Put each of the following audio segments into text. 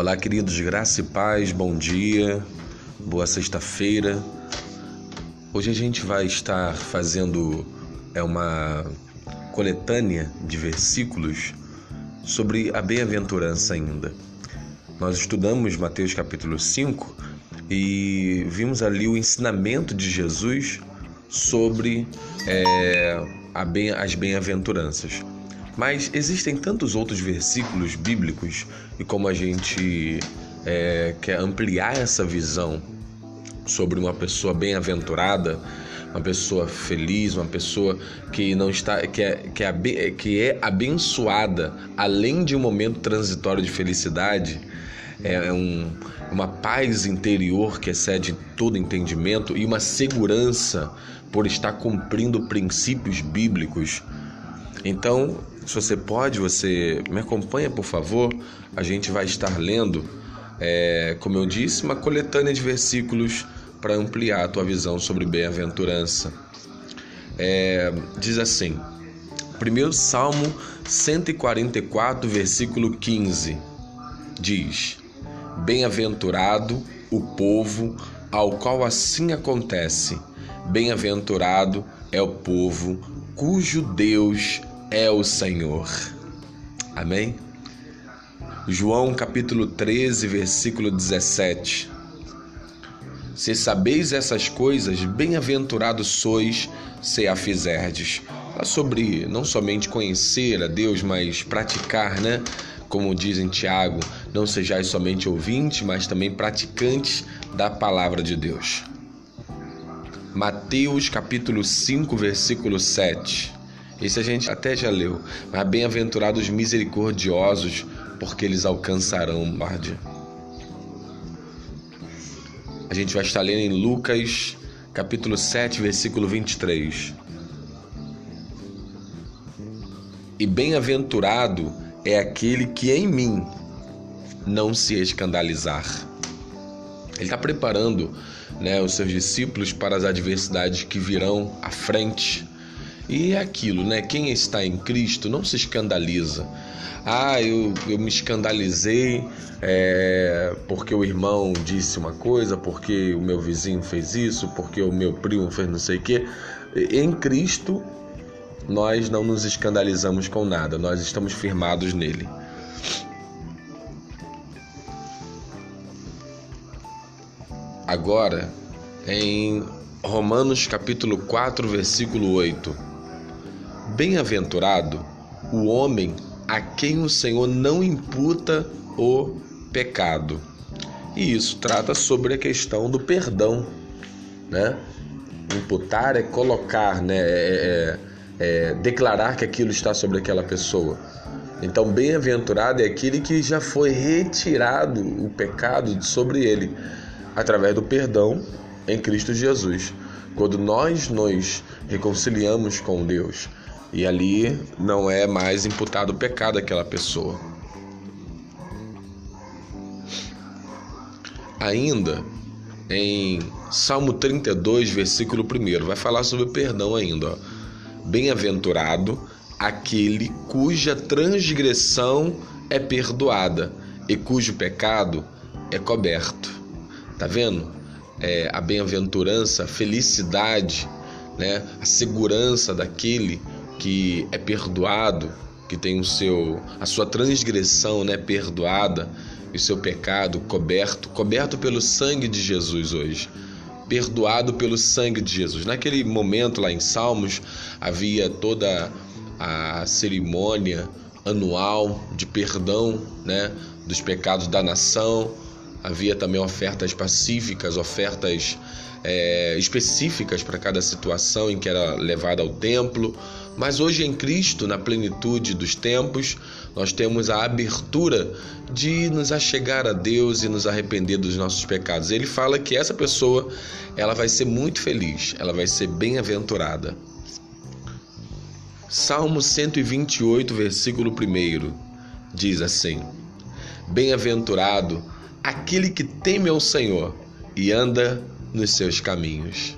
Olá, queridos, graça e paz, bom dia, boa sexta-feira. Hoje a gente vai estar fazendo é uma coletânea de versículos sobre a bem-aventurança ainda. Nós estudamos Mateus capítulo 5 e vimos ali o ensinamento de Jesus sobre é, bem, as bem-aventuranças. Mas existem tantos outros versículos bíblicos e como a gente é, quer ampliar essa visão sobre uma pessoa bem-aventurada, uma pessoa feliz, uma pessoa que não está que é, que é, que é abençoada além de um momento transitório de felicidade, é, é um, uma paz interior que excede todo entendimento e uma segurança por estar cumprindo princípios bíblicos. Então, se você pode, você me acompanha, por favor. A gente vai estar lendo, é, como eu disse, uma coletânea de versículos para ampliar a tua visão sobre bem-aventurança. É, diz assim, primeiro Salmo 144, versículo 15, diz: Bem-aventurado o povo ao qual assim acontece. Bem-aventurado é o povo cujo Deus é o Senhor. Amém? João capítulo 13, versículo 17. Se sabeis essas coisas, bem-aventurados sois se a fizerdes. Fala sobre não somente conhecer a Deus, mas praticar, né? Como diz em Tiago, não sejais somente ouvintes, mas também praticantes da palavra de Deus. Mateus capítulo 5, versículo 7. Esse a gente até já leu. Mas bem-aventurados misericordiosos, porque eles alcançarão guarda. A gente vai estar lendo em Lucas, capítulo 7, versículo 23. E bem-aventurado é aquele que em mim não se escandalizar. Ele está preparando né, os seus discípulos para as adversidades que virão à frente e é aquilo, né? Quem está em Cristo não se escandaliza. Ah, eu, eu me escandalizei é, porque o irmão disse uma coisa, porque o meu vizinho fez isso, porque o meu primo fez não sei o quê. Em Cristo, nós não nos escandalizamos com nada, nós estamos firmados nele. Agora, em Romanos capítulo 4, versículo 8. Bem-aventurado o homem a quem o Senhor não imputa o pecado. E isso trata sobre a questão do perdão, né? Imputar é colocar, né? É, é, é declarar que aquilo está sobre aquela pessoa. Então, bem-aventurado é aquele que já foi retirado o pecado sobre ele através do perdão em Cristo Jesus. Quando nós nos reconciliamos com Deus, e ali não é mais imputado o pecado àquela pessoa. Ainda em Salmo 32, versículo 1, vai falar sobre perdão ainda. Bem-aventurado aquele cuja transgressão é perdoada e cujo pecado é coberto. Tá vendo? É, a bem-aventurança, a felicidade, né? a segurança daquele que é perdoado, que tem o seu a sua transgressão, né, perdoada, e o seu pecado coberto, coberto pelo sangue de Jesus hoje. Perdoado pelo sangue de Jesus. Naquele momento lá em Salmos havia toda a cerimônia anual de perdão, né, dos pecados da nação. Havia também ofertas pacíficas, ofertas é, específicas para cada situação em que era levada ao templo. Mas hoje em Cristo, na plenitude dos tempos, nós temos a abertura de nos achegar a Deus e nos arrepender dos nossos pecados. Ele fala que essa pessoa, ela vai ser muito feliz, ela vai ser bem-aventurada. Salmo 128, versículo 1 diz assim: Bem-aventurado aquele que teme ao Senhor e anda nos seus caminhos.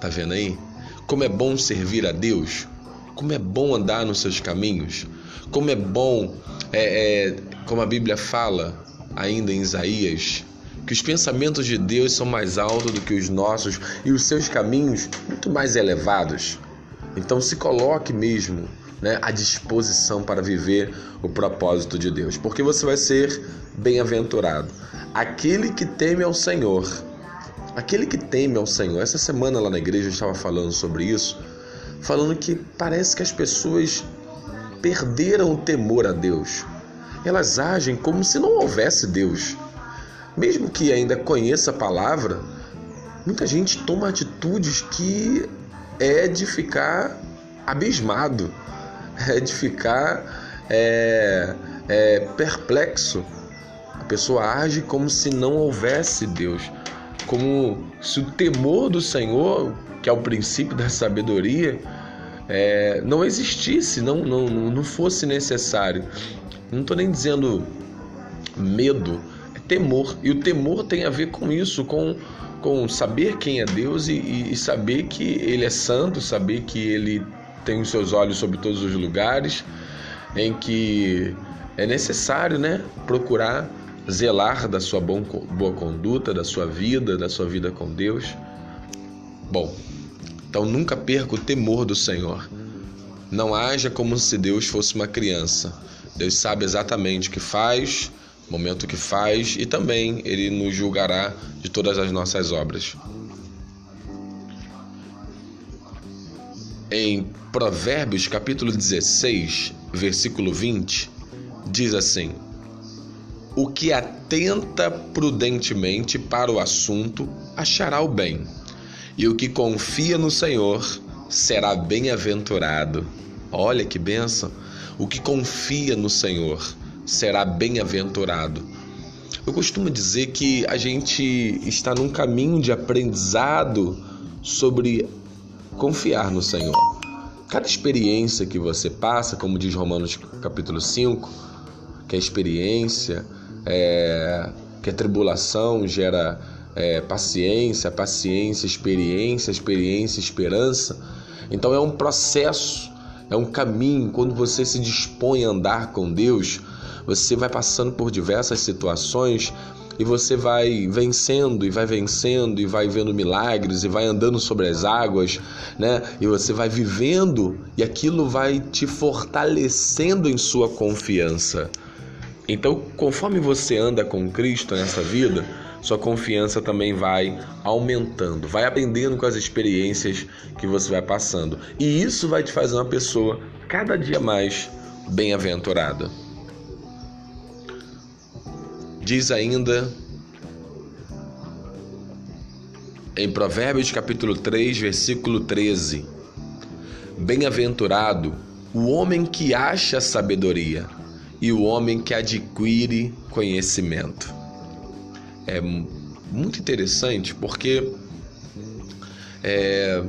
Tá vendo aí? Como é bom servir a Deus, como é bom andar nos seus caminhos, como é bom, é, é, como a Bíblia fala, ainda em Isaías que os pensamentos de Deus são mais altos do que os nossos e os seus caminhos muito mais elevados. Então se coloque mesmo né, à disposição para viver o propósito de Deus, porque você vai ser bem-aventurado. Aquele que teme ao Senhor, aquele que teme ao Senhor. Essa semana lá na igreja eu estava falando sobre isso, falando que parece que as pessoas perderam o temor a Deus. Elas agem como se não houvesse Deus. Mesmo que ainda conheça a palavra, muita gente toma atitudes que é de ficar abismado, é de ficar é, é, perplexo. A pessoa age como se não houvesse Deus, como se o temor do Senhor, que é o princípio da sabedoria, é, não existisse, não, não, não fosse necessário. Não estou nem dizendo medo, temor. E o temor tem a ver com isso, com, com saber quem é Deus e, e saber que Ele é santo, saber que Ele tem os seus olhos sobre todos os lugares, em que é necessário né, procurar zelar da sua boa conduta, da sua vida, da sua vida com Deus. Bom, então nunca perca o temor do Senhor. Não haja como se Deus fosse uma criança. Deus sabe exatamente o que faz, momento que faz e também ele nos julgará de todas as nossas obras. Em Provérbios capítulo 16, versículo 20, diz assim: O que atenta prudentemente para o assunto achará o bem, e o que confia no Senhor será bem-aventurado. Olha que benção! O que confia no Senhor será bem-aventurado. Eu costumo dizer que a gente está num caminho de aprendizado sobre confiar no Senhor. Cada experiência que você passa, como diz Romanos capítulo 5, que a experiência, é, que a tribulação gera é, paciência, paciência, experiência, experiência, esperança. Então é um processo, é um caminho. Quando você se dispõe a andar com Deus, você vai passando por diversas situações e você vai vencendo e vai vencendo e vai vendo milagres e vai andando sobre as águas, né? E você vai vivendo e aquilo vai te fortalecendo em sua confiança. Então, conforme você anda com Cristo nessa vida, sua confiança também vai aumentando, vai aprendendo com as experiências que você vai passando. E isso vai te fazer uma pessoa cada dia mais bem-aventurada. Diz ainda em Provérbios capítulo 3, versículo 13: Bem-aventurado o homem que acha sabedoria e o homem que adquire conhecimento. É muito interessante porque é,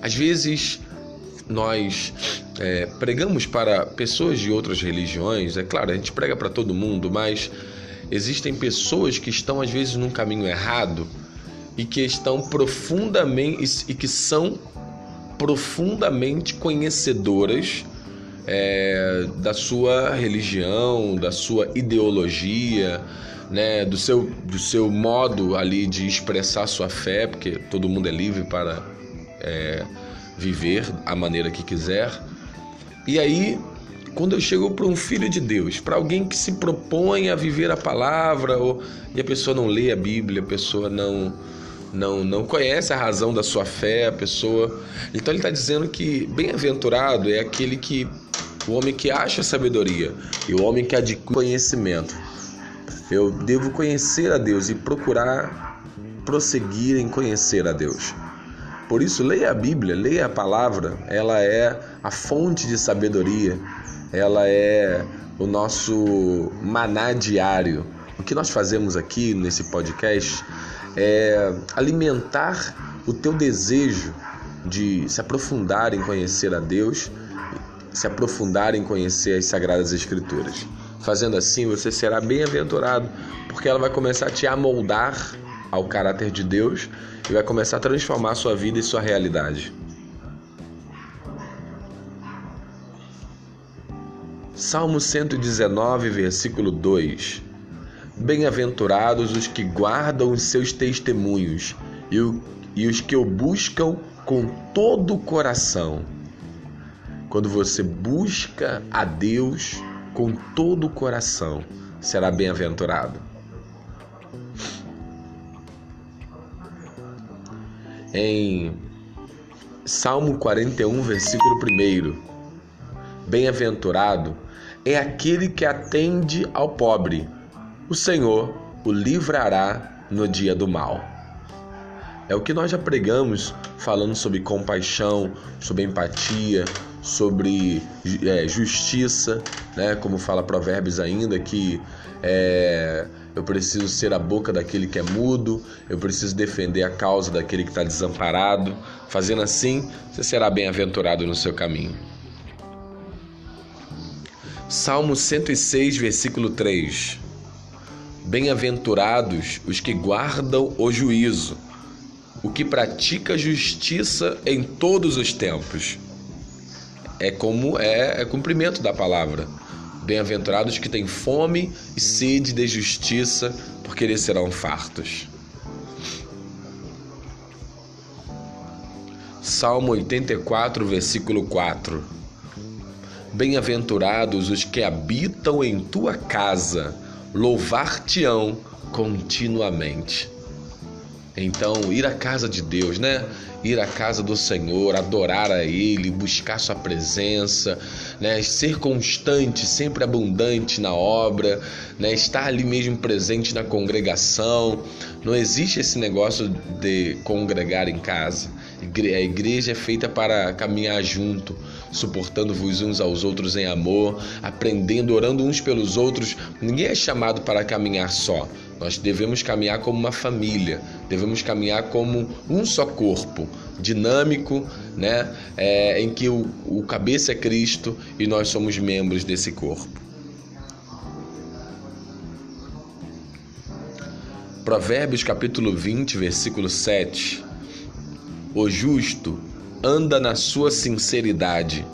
às vezes nós é, pregamos para pessoas de outras religiões, é claro, a gente prega para todo mundo, mas Existem pessoas que estão às vezes num caminho errado e que estão profundamente e que são profundamente conhecedoras é, da sua religião, da sua ideologia, né, do seu, do seu modo ali de expressar sua fé, porque todo mundo é livre para é, viver a maneira que quiser. E aí quando eu chego para um filho de Deus, para alguém que se propõe a viver a palavra, ou, e a pessoa não lê a Bíblia, a pessoa não, não, não conhece a razão da sua fé, a pessoa. Então ele está dizendo que bem-aventurado é aquele que. o homem que acha sabedoria e o homem que adquire conhecimento. Eu devo conhecer a Deus e procurar prosseguir em conhecer a Deus. Por isso, leia a Bíblia, leia a palavra, ela é a fonte de sabedoria ela é o nosso maná diário. O que nós fazemos aqui nesse podcast é alimentar o teu desejo de se aprofundar em conhecer a Deus, se aprofundar em conhecer as Sagradas Escrituras. Fazendo assim, você será bem-aventurado, porque ela vai começar a te amoldar ao caráter de Deus e vai começar a transformar a sua vida e sua realidade. Salmo 119, versículo 2: Bem-aventurados os que guardam os seus testemunhos e, o, e os que o buscam com todo o coração. Quando você busca a Deus com todo o coração, será bem-aventurado. Em Salmo 41, versículo 1: Bem-aventurado é aquele que atende ao pobre o Senhor o livrará no dia do mal. É o que nós já pregamos falando sobre compaixão, sobre empatia, sobre é, justiça, né? Como fala Provérbios ainda que é, eu preciso ser a boca daquele que é mudo, eu preciso defender a causa daquele que está desamparado. Fazendo assim, você será bem-aventurado no seu caminho. Salmo 106, versículo 3. Bem-aventurados os que guardam o juízo, o que pratica justiça em todos os tempos. É como é, é cumprimento da palavra. Bem-aventurados que têm fome e sede de justiça, porque eles serão fartos. Salmo 84, versículo 4. Bem-aventurados os que habitam em tua casa louvar-te-ão continuamente. Então, ir à casa de Deus, né? Ir à casa do Senhor, adorar a Ele, buscar Sua presença, né? Ser constante, sempre abundante na obra, né? Estar ali mesmo presente na congregação. Não existe esse negócio de congregar em casa. A igreja é feita para caminhar junto, suportando-vos uns aos outros em amor, aprendendo, orando uns pelos outros. Ninguém é chamado para caminhar só. Nós devemos caminhar como uma família, devemos caminhar como um só corpo, dinâmico, né? É, em que o, o cabeça é Cristo e nós somos membros desse corpo. Provérbios capítulo 20, versículo 7. O justo anda na sua sinceridade.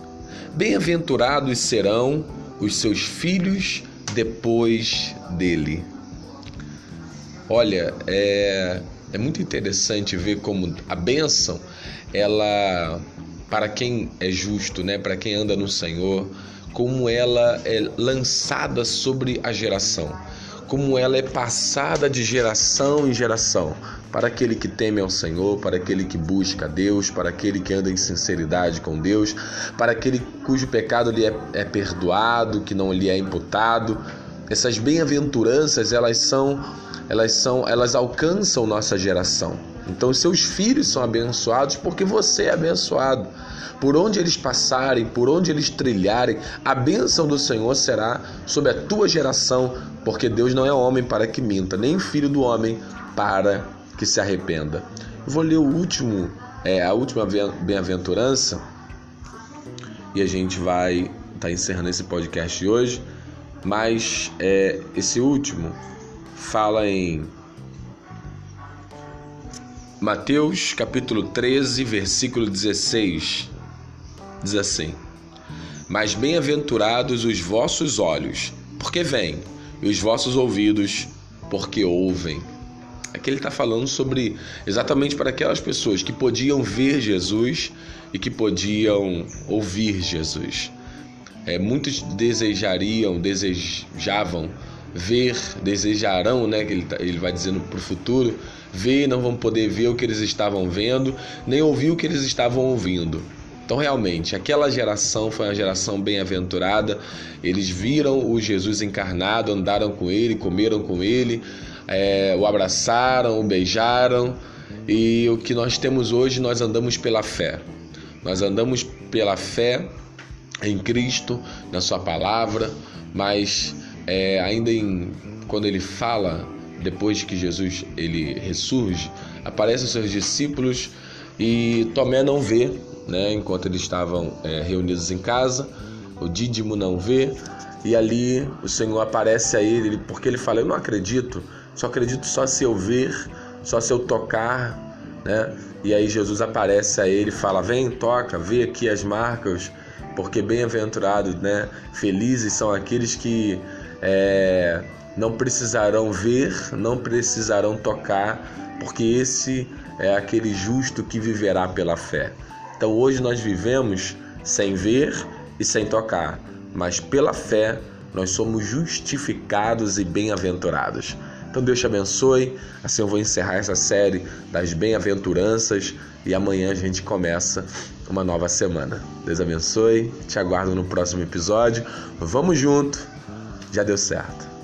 Bem-aventurados serão os seus filhos depois dele. Olha, é, é muito interessante ver como a bênção, ela, para quem é justo, né, para quem anda no Senhor, como ela é lançada sobre a geração como ela é passada de geração em geração, para aquele que teme ao Senhor, para aquele que busca a Deus, para aquele que anda em sinceridade com Deus, para aquele cujo pecado lhe é, é perdoado, que não lhe é imputado. Essas bem-aventuranças, elas são, elas são, elas alcançam nossa geração. Então, seus filhos são abençoados porque você é abençoado. Por onde eles passarem, por onde eles trilharem, a bênção do Senhor será sobre a tua geração, porque Deus não é homem para que minta, nem filho do homem para que se arrependa. Vou ler o último, é, a última bem-aventurança e a gente vai estar tá encerrando esse podcast hoje. Mas é, esse último fala em Mateus capítulo 13, versículo 16. Diz assim: Mas bem-aventurados os vossos olhos, porque veem, e os vossos ouvidos, porque ouvem. Aqui ele está falando sobre exatamente para aquelas pessoas que podiam ver Jesus e que podiam ouvir Jesus. É, muitos desejariam, desejavam ver, desejarão, né? Ele, tá, ele vai dizendo para o futuro, ver, não vão poder ver o que eles estavam vendo, nem ouvir o que eles estavam ouvindo. Então, realmente, aquela geração foi uma geração bem-aventurada. Eles viram o Jesus encarnado, andaram com ele, comeram com ele, é, o abraçaram, o beijaram. E o que nós temos hoje, nós andamos pela fé. Nós andamos pela fé em Cristo, na Sua palavra, mas é, ainda em, quando ele fala, depois que Jesus ele ressurge, aparecem os seus discípulos e Tomé não vê, né, enquanto eles estavam é, reunidos em casa, o Dídimo não vê, e ali o Senhor aparece a ele, porque ele fala: Eu não acredito, só acredito só se eu ver, só se eu tocar, né? E aí Jesus aparece a ele e fala: Vem, toca, vê aqui as marcas, porque bem-aventurados, né? Felizes são aqueles que é, não precisarão ver, não precisarão tocar, porque esse é aquele justo que viverá pela fé. Então hoje nós vivemos sem ver e sem tocar, mas pela fé nós somos justificados e bem-aventurados. Então Deus te abençoe. Assim eu vou encerrar essa série das bem-aventuranças e amanhã a gente começa uma nova semana. Deus abençoe. Te aguardo no próximo episódio. Vamos junto. Já deu certo.